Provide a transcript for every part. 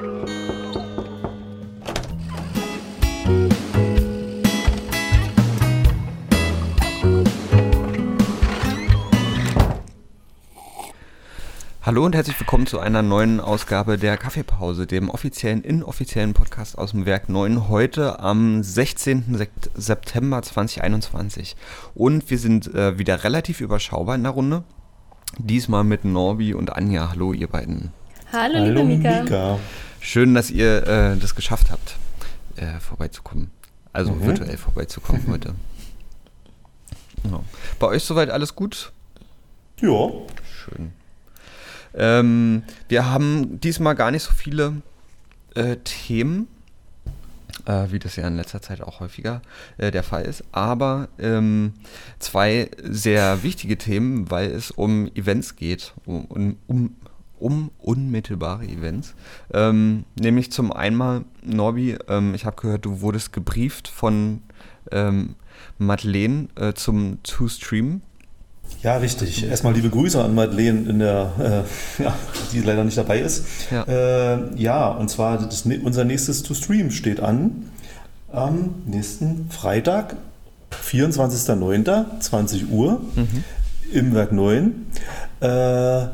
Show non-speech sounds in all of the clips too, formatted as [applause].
Hallo und herzlich willkommen zu einer neuen Ausgabe der Kaffeepause, dem offiziellen, inoffiziellen Podcast aus dem Werk 9, heute am 16. September 2021. Und wir sind äh, wieder relativ überschaubar in der Runde. Diesmal mit Norbi und Anja. Hallo, ihr beiden. Hallo, Hallo liebe Mika. Mika. Schön, dass ihr äh, das geschafft habt, äh, vorbeizukommen. Also mhm. virtuell vorbeizukommen [laughs] heute. Ja. Bei euch soweit alles gut? Ja. Schön. Ähm, wir haben diesmal gar nicht so viele äh, Themen, äh, wie das ja in letzter Zeit auch häufiger äh, der Fall ist, aber ähm, zwei sehr wichtige Themen, weil es um Events geht, um, um, um unmittelbare Events. Ähm, nämlich zum einen, Norbi, ähm, ich habe gehört, du wurdest gebrieft von ähm, Madeleine äh, zum To-Stream ja, richtig. Erstmal liebe Grüße an Madeleine, in der, äh, [laughs] ja, die leider nicht dabei ist. Ja, äh, ja und zwar das, unser nächstes To Stream steht an am nächsten Freitag, 24.09., 20 Uhr mhm. im Werk 9. Äh,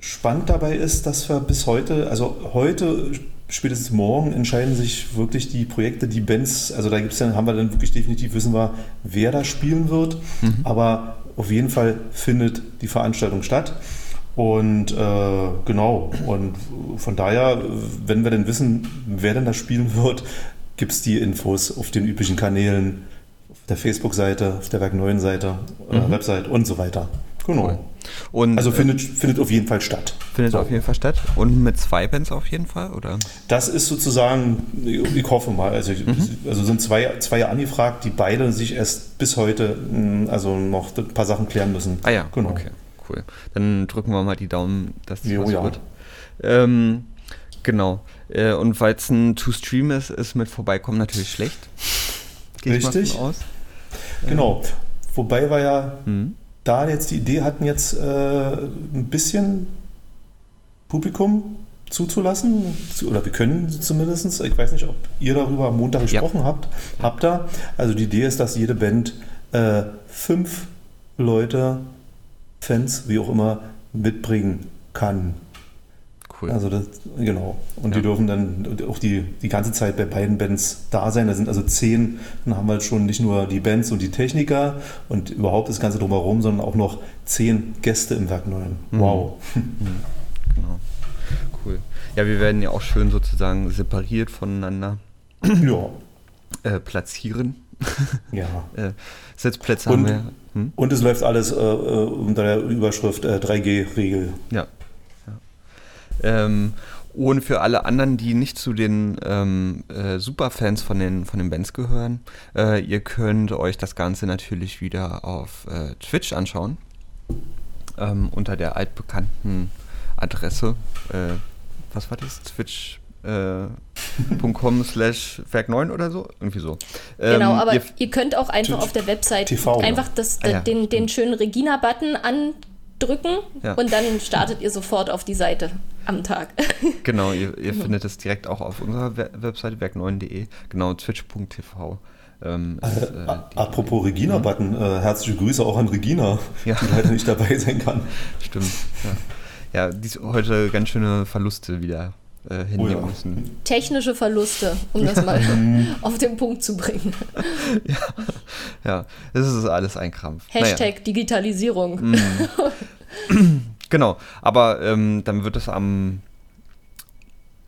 spannend dabei ist, dass wir bis heute, also heute spätestens morgen entscheiden sich wirklich die Projekte, die Bands, also da gibt's dann, haben wir dann wirklich definitiv, wissen wir, wer da spielen wird. Mhm. Aber auf jeden Fall findet die Veranstaltung statt. Und äh, genau, und von daher, wenn wir denn wissen, wer denn da spielen wird, gibt es die Infos auf den üblichen Kanälen, auf der Facebook-Seite, auf der Werk 9 Seite, äh, mhm. Website und so weiter. Genau. Und, also findet, äh, findet auf jeden Fall statt. Findet so. auf jeden Fall statt. Und mit zwei Bands auf jeden Fall, oder? Das ist sozusagen, ich hoffe mal, also, mhm. also sind zwei, zwei angefragt, die beide sich erst bis heute hm, also noch ein paar Sachen klären müssen. Ah ja, genau. okay, cool. Dann drücken wir mal die Daumen, dass das jo, was ja. wird. Ähm, genau. Äh, und weil es ein To-Stream ist, ist mit Vorbeikommen natürlich schlecht. Gehe Richtig. Ich mal aus. Genau. Wobei wir ja mhm da jetzt die Idee hatten, jetzt äh, ein bisschen Publikum zuzulassen, oder wir können zumindest. Ich weiß nicht, ob ihr darüber am Montag gesprochen ja. habt. Habt ihr? Also die Idee ist, dass jede Band äh, fünf Leute, Fans, wie auch immer, mitbringen kann. Cool. Also das, genau. Und ja. die dürfen dann auch die, die ganze Zeit bei beiden Bands da sein. Da sind also zehn, dann haben wir halt schon nicht nur die Bands und die Techniker und überhaupt das Ganze drumherum, sondern auch noch zehn Gäste im Werk 9. Mhm. Wow. Mhm. Genau. Cool. Ja, wir werden ja auch schön sozusagen separiert voneinander ja. Äh, platzieren. [laughs] Ja. äh, Sitzplätze und, haben wir. Hm? Und es läuft alles äh, äh unter der Überschrift 3G-Regel. Äh, ja, ähm, und für alle anderen, die nicht zu den ähm, äh, Superfans von den, von den Bands gehören, äh, ihr könnt euch das Ganze natürlich wieder auf äh, Twitch anschauen. Ähm, unter der altbekannten Adresse. Äh, was war das? Twitch. Äh, .com slash Werk 9 oder so, irgendwie so. Ähm, genau, aber ihr, ihr, könnt auch einfach auf der Website TV, einfach das, ah, ja. den, den schönen Regina-Button anklicken ja. und dann startet ihr sofort auf die Seite am Tag. [laughs] Genau, ihr, ihr mhm. findet es direkt auch auf unserer Webseite werk9.de, genau, twitch.tv. Ähm, äh, ist, äh, apropos Regina-Button, äh, herzliche Grüße auch an Regina, ja. die leider nicht dabei sein kann. [laughs] Stimmt, ja. Ja, die heute ganz schöne Verluste wieder äh, hinnehmen oh ja. müssen. Technische Verluste, um das mal [laughs] [laughs] auf den Punkt zu bringen. [laughs] ja, ja, das ist alles ein Krampf. Hashtag naja. Digitalisierung. Mm. Genau, aber ähm, dann wird es am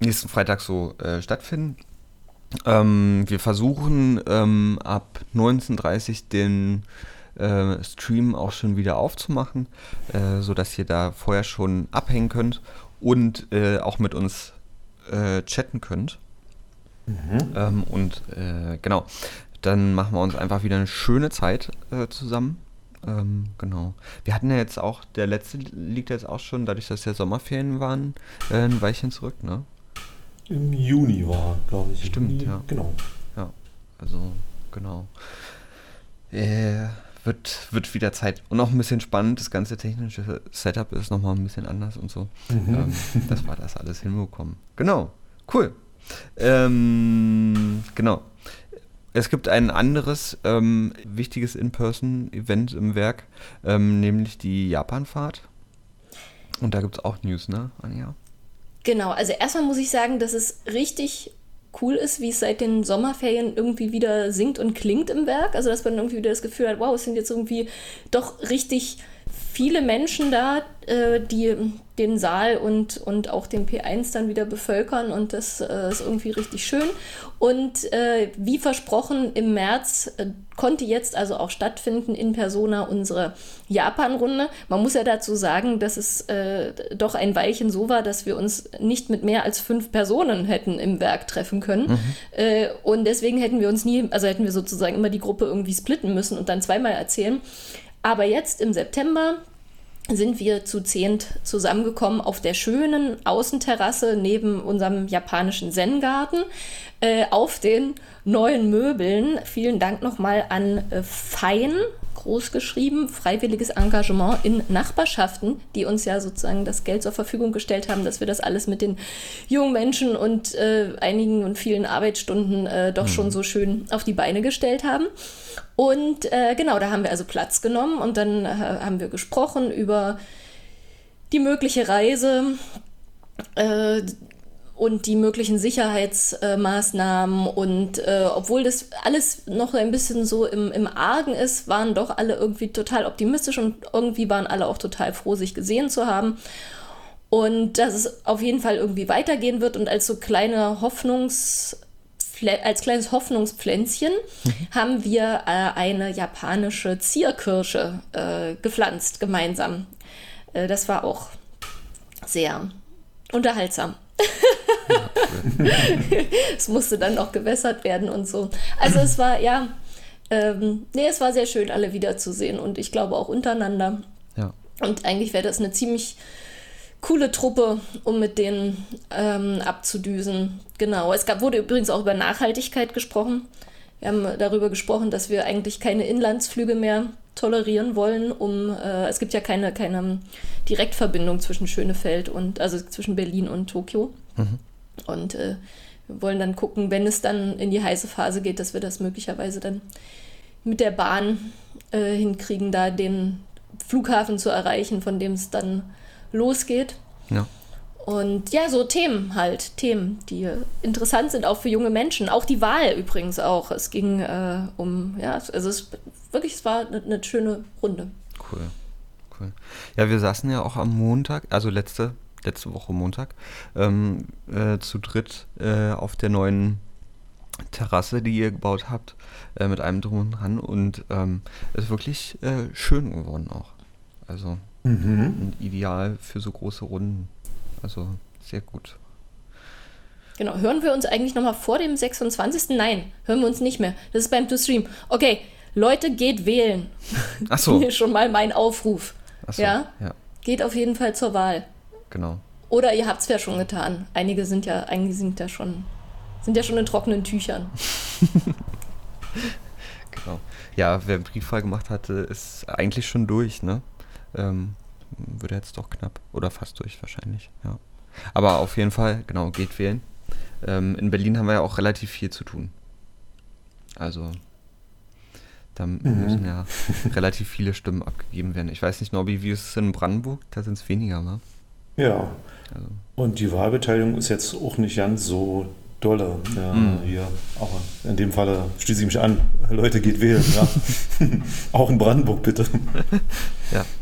nächsten Freitag so äh, stattfinden. Ähm, wir versuchen ähm, ab 19.30 den äh, Stream auch schon wieder aufzumachen, äh, sodass ihr da vorher schon abhängen könnt und äh, auch mit uns äh, chatten könnt. Mhm. Ähm, und äh, genau, dann machen wir uns einfach wieder eine schöne Zeit äh, zusammen. Ähm, genau. Wir hatten ja jetzt auch, der letzte liegt jetzt auch schon, dadurch, dass ja Sommerferien waren, äh, ein Weilchen zurück, ne? Im Juni war, glaube ich. Stimmt, ja. Genau. Ja, also, genau. Äh, wird, wird wieder Zeit. Und auch ein bisschen spannend, das ganze technische Setup ist nochmal ein bisschen anders und so. Mhm. Ähm, dass wir das alles hinbekommen. Genau, cool. Ähm, genau. Es gibt ein anderes ähm, wichtiges In-Person-Event im Werk, ähm, nämlich die Japanfahrt. Und da gibt es auch News, ne, Anja? Genau, also erstmal muss ich sagen, dass es richtig cool ist, wie es seit den Sommerferien irgendwie wieder singt und klingt im Werk. Also dass man irgendwie wieder das Gefühl hat, wow, es sind jetzt irgendwie doch richtig viele Menschen da, äh, die den Saal und, und auch den P1 dann wieder bevölkern und das äh, ist irgendwie richtig schön. Und äh, wie versprochen, im März äh, konnte jetzt also auch stattfinden in Persona unsere Japan-Runde. Man muss ja dazu sagen, dass es äh, doch ein Weilchen so war, dass wir uns nicht mit mehr als fünf Personen hätten im Werk treffen können. Mhm. Äh, und deswegen hätten wir uns nie, also hätten wir sozusagen immer die Gruppe irgendwie splitten müssen und dann zweimal erzählen. Aber jetzt im September sind wir zu zehnt zusammengekommen auf der schönen Außenterrasse neben unserem japanischen Zen-Garten äh, auf den neuen Möbeln. Vielen Dank nochmal an äh, Fein, groß geschrieben, freiwilliges Engagement in Nachbarschaften, die uns ja sozusagen das Geld zur Verfügung gestellt haben, dass wir das alles mit den jungen Menschen und äh, einigen und vielen Arbeitsstunden äh, doch mhm. schon so schön auf die Beine gestellt haben. Und äh, genau, da haben wir also Platz genommen und dann äh, haben wir gesprochen über die mögliche Reise äh, und die möglichen Sicherheitsmaßnahmen. und äh, obwohl das alles noch ein bisschen so im, im Argen ist, waren doch alle irgendwie total optimistisch und irgendwie waren alle auch total froh, sich gesehen zu haben. Und dass es auf jeden Fall irgendwie weitergehen wird und als so kleine Hoffnungs- als kleines Hoffnungspflänzchen mhm. haben wir äh, eine japanische Zierkirsche äh, gepflanzt gemeinsam. Äh, das war auch sehr unterhaltsam. [laughs] es musste dann auch gewässert werden und so. Also es war, ja, ähm, nee, es war sehr schön, alle wiederzusehen und ich glaube auch untereinander. Ja. Und eigentlich wäre das eine ziemlich coole Truppe, um mit denen ähm, abzudüsen. Genau. Es gab, wurde übrigens auch über Nachhaltigkeit gesprochen. Wir haben darüber gesprochen, dass wir eigentlich keine Inlandsflüge mehr tolerieren wollen, um äh, es gibt ja keine, keine Direktverbindung zwischen Schönefeld und also zwischen Berlin und Tokio. Mhm. Und äh, wir wollen dann gucken, wenn es dann in die heiße Phase geht, dass wir das möglicherweise dann mit der Bahn äh, hinkriegen, da den Flughafen zu erreichen, von dem es dann losgeht. Ja. Und ja, so Themen halt, Themen, die interessant sind, auch für junge Menschen. Auch die Wahl übrigens auch. Es ging äh, um, ja, also es wirklich, es war eine, eine, schöne Runde. Cool, cool. Ja, wir saßen ja auch am Montag, also letzte, letzte Woche Montag, ähm, äh, zu dritt äh, auf der neuen Terrasse, die ihr gebaut habt, äh, mit einem drum und dran und ähm, ist wirklich äh, schön geworden auch. Also Mhm. Ideal für so große Runden. Also sehr gut. Genau, hören wir uns eigentlich nochmal vor dem 26. Nein, hören wir uns nicht mehr. Das ist beim To Stream. Okay, Leute, geht wählen. Ach so. [laughs] Hier schon mal mein Aufruf. Ach so, ja? ja? Geht auf jeden Fall zur Wahl. Genau. Oder ihr habt es ja schon getan. Einige sind ja, einige sind ja schon, sind ja schon in trockenen Tüchern. [laughs] genau. Ja, wer einen Briefwahl gemacht hatte, ist eigentlich schon durch, ne? Ähm, würde jetzt doch knapp oder fast durch wahrscheinlich, ja. Aber auf jeden Fall, genau, geht wählen. Ähm, in Berlin haben wir ja auch relativ viel zu tun. Also da mhm. müssen ja relativ viele Stimmen abgegeben werden. Ich weiß nicht, Nobby, wie ist es in Brandenburg? Da sind es weniger, ne? Ja. Also. Und die Wahlbeteiligung ist jetzt auch nicht ganz so dolle. Ja, mhm. Hier auch in dem Falle schließe ich mich an. Leute, geht wählen. Ja. [laughs] auch in Brandenburg bitte. [laughs] ja. [laughs]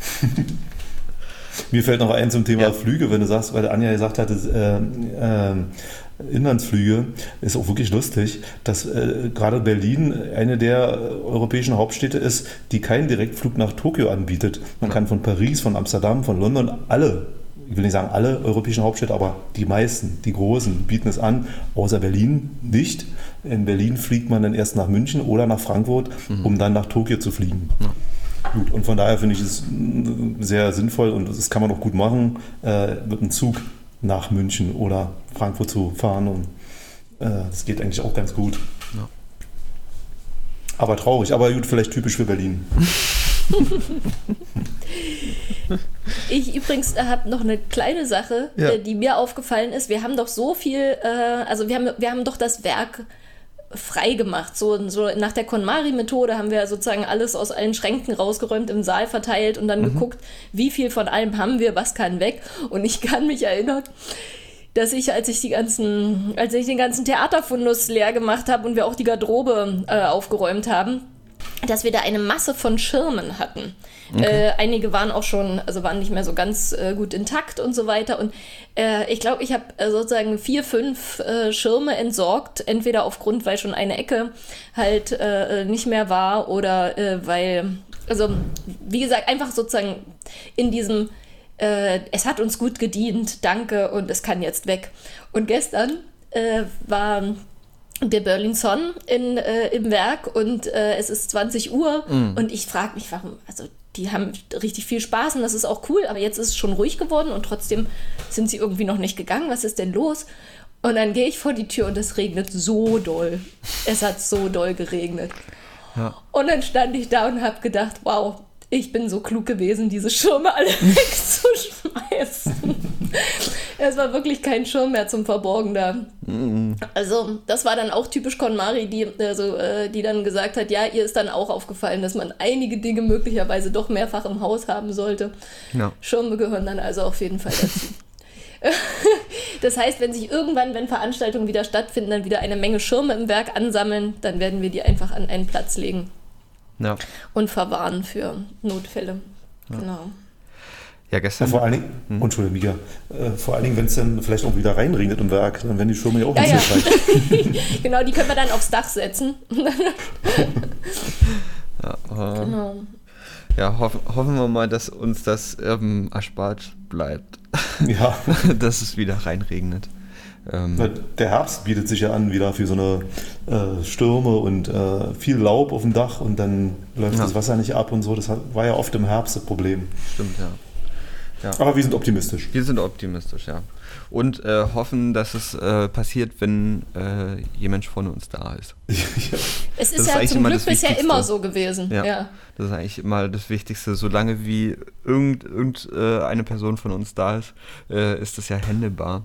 Mir fällt noch ein zum Thema ja. Flüge, wenn du sagst, weil Anja gesagt hatte, äh, äh, Inlandsflüge, ist auch wirklich lustig, dass äh, gerade Berlin eine der europäischen Hauptstädte ist, die keinen Direktflug nach Tokio anbietet. Man kann von Paris, von Amsterdam, von London alle ich will nicht sagen alle europäischen Hauptstädte, aber die meisten, die großen, bieten es an, außer Berlin nicht. In Berlin fliegt man dann erst nach München oder nach Frankfurt, mhm. um dann nach Tokio zu fliegen. Ja. Gut, und von daher finde ich es sehr sinnvoll und das kann man auch gut machen, äh, mit einem Zug nach München oder Frankfurt zu fahren und äh, das geht eigentlich auch ganz gut. Ja. Aber traurig, aber gut, vielleicht typisch für Berlin. [laughs] ich übrigens habe noch eine kleine Sache, ja. Äh, die mir aufgefallen ist. Wir haben doch so viel, äh, also wir haben, wir haben doch das Werk frei gemacht. So, so nach der KonMari-Methode haben wir sozusagen alles aus allen Schränken rausgeräumt, im Saal verteilt und dann mhm. geguckt, wie viel von allem haben wir, was kann weg. Und ich kann mich erinnern, dass ich, als ich die ganzen, als ich den ganzen Theaterfundus leer gemacht habe und wir auch die Garderobe äh, aufgeräumt haben, dass wir da eine Masse von Schirmen hatten. Okay. Äh, einige waren auch schon, also waren nicht mehr so ganz äh, gut intakt und so weiter. Und äh, ich glaube, ich habe äh, sozusagen vier, fünf äh, Schirme entsorgt, entweder aufgrund, weil schon eine Ecke halt äh, nicht mehr war oder weil, also wie gesagt, einfach sozusagen in diesem, es hat uns gut gedient, danke und es kann jetzt weg. Und gestern war der Berlin Sun in, äh, im Werk und äh, es ist 20 Uhr mm. und ich frage mich, warum, also die haben richtig viel Spaß und das ist auch cool, aber jetzt ist es schon ruhig geworden und trotzdem sind sie irgendwie noch nicht gegangen. Was ist denn los? Und dann gehe ich vor die Tür und es regnet so doll. Es hat so doll geregnet. Ja. Und dann stand ich da und habe gedacht, wow, ich bin so klug gewesen, diese Schirme alle [laughs] wegzuschmeißen. Es war wirklich kein Schirm mehr zum Verborgen da. Mm. Also, das war dann auch typisch KonMari, die, also, äh, die dann gesagt hat, ja, ihr ist dann auch aufgefallen, dass man einige Dinge möglicherweise doch mehrfach im Haus haben sollte. Ja. Schirme gehören dann also auf jeden Fall dazu. [laughs] das heißt, wenn sich irgendwann, wenn Veranstaltungen wieder stattfinden, dann wieder eine Menge Schirme im Werk ansammeln, dann werden wir die einfach an einen Platz legen ja. und verwahren für Notfälle. Ja. Genau. Ja, gestern. Ja, vor allen Dingen, hm. Entschuldigung, Mika, äh, vor allen Dingen, wenn es dann vielleicht auch wieder reinregnet im Werk, dann werden die Schirme ja auch ja, nicht ja. so [laughs] Genau, die können wir dann aufs Dach setzen. [laughs] ja, äh, genau. Ja, hoff, hoffen wir mal, dass uns das ähm, erspart bleibt. [laughs] Ja. dass es wieder reinregnet. Ähm, der Herbst bietet sich ja an wieder für so eine äh, Stürme und äh, viel Laub auf dem Dach und dann läuft ja. das Wasser nicht ab und so. Das war ja oft im Herbst das Problem. Stimmt, ja. Ja. Aber wir sind optimistisch. Wir sind optimistisch, ja. Und äh, hoffen, dass es äh, passiert, wenn äh, jemand von uns da ist. [laughs] ja. Es ist, ist ja zum Glück bisher immer so gewesen. Ja, ja, Das ist eigentlich immer das Wichtigste. Solange wie irgendeine irgend, äh, Person von uns da ist, ist das ja händelbar.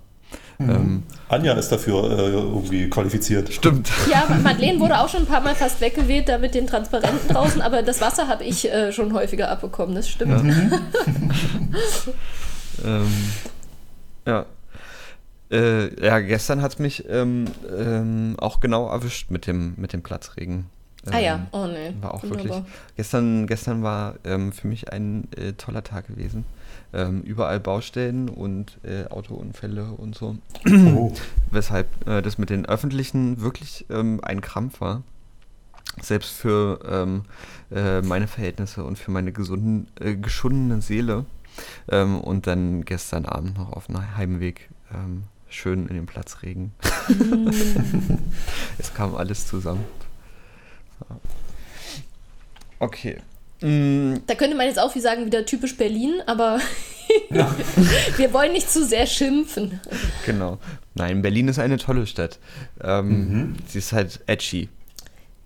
Mhm. Ähm, Anja ist dafür äh, irgendwie qualifiziert. Stimmt. Ja, [laughs] Madeleine wurde auch schon ein paar Mal fast weggeweht, da mit den Transparenten draußen, aber das Wasser habe ich äh, schon häufiger abbekommen, das stimmt. Ja. [laughs] [laughs] Ähm, ja. Äh, ja, gestern hat es mich ähm, ähm, auch genau erwischt mit dem, mit dem Platzregen. Ah ja, ähm, oh nee. War auch Wunderbar. wirklich. Gestern, gestern war ähm, für mich ein äh, toller Tag gewesen ähm, überall Baustellen und äh, Autounfälle und so. Oh. [clears throat] Weshalb äh, das mit den öffentlichen wirklich ähm, ein Krampf war. Selbst für ähm, äh, meine Verhältnisse und für meine gesunden, äh, geschundene Seele. Ähm, und dann gestern Abend noch auf einem Heimweg ähm, schön in den Platzregen. [laughs] [laughs] es kam alles zusammen. Okay. Mm. Da könnte man jetzt auch wie sagen, wieder typisch Berlin, aber [laughs] ja. [laughs] wir wollen nicht zu sehr schimpfen. Genau. Nein, Berlin ist eine tolle Stadt. Ähm, mhm. Sie ist halt edgy.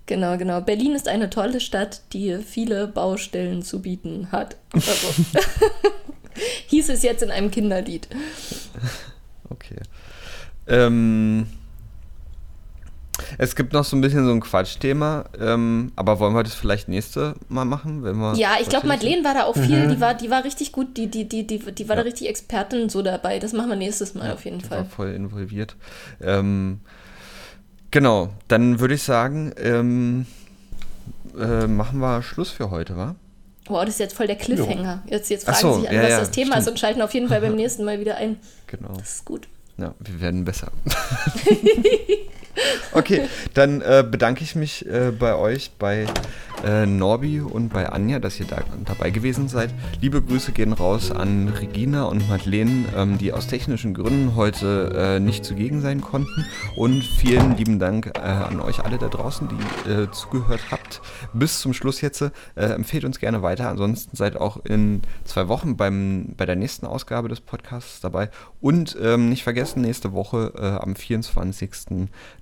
Genau, genau. Berlin ist eine tolle Stadt, die viele Baustellen zu bieten hat. Also, [laughs] hieß es jetzt in einem Kinderlied. Okay. Ähm, es gibt noch so ein bisschen so ein Quatschthema, ähm, aber wollen wir das vielleicht nächste Mal machen, wenn wir. Ja, ich glaube, Madeleine war da auch viel, mhm. die war, die war richtig gut, die, die, die, die, die war ja. da richtig Expertin so dabei. Das machen wir nächstes Mal ja, auf jeden die Fall. War voll involviert. Ähm, genau, dann würde ich sagen, ähm, äh, machen wir Schluss für heute, wa? Wow, das ist jetzt voll der Cliffhanger. Jetzt, jetzt fragen so, sich alle, ja, was das Thema stimmt. ist und schalten auf jeden Fall beim [laughs] nächsten Mal wieder ein. Genau. Das ist gut. Ja, wir werden besser. [laughs] Okay, dann äh, bedanke ich mich äh, bei euch, bei äh, Norbi und bei Anja, dass ihr da, dabei gewesen seid. Liebe Grüße gehen raus an Regina und Madeleine, ähm, die aus technischen Gründen heute äh, nicht zugegen sein konnten. Und vielen lieben Dank äh, an euch alle da draußen, die äh, zugehört habt. Bis zum Schluss jetzt. empfehlt uns gerne weiter. Ansonsten seid auch in zwei Wochen beim, bei der nächsten Ausgabe des Podcasts dabei. Und ähm, nicht vergessen, nächste Woche am 24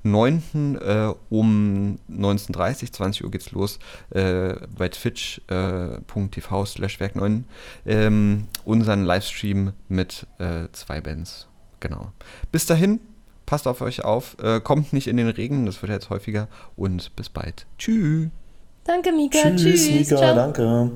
9. Äh, um 19.30 20 Uhr geht's los äh, bei twitch.tv äh, slash werk 9 ähm, unseren Livestream mit äh, zwei Bands. Genau. Bis dahin, passt auf euch auf, äh, kommt nicht in den Regen, das wird jetzt häufiger und bis bald. Tschüss. Danke, Mika. Tschüss, Tschüss. Mika, Ciao. danke.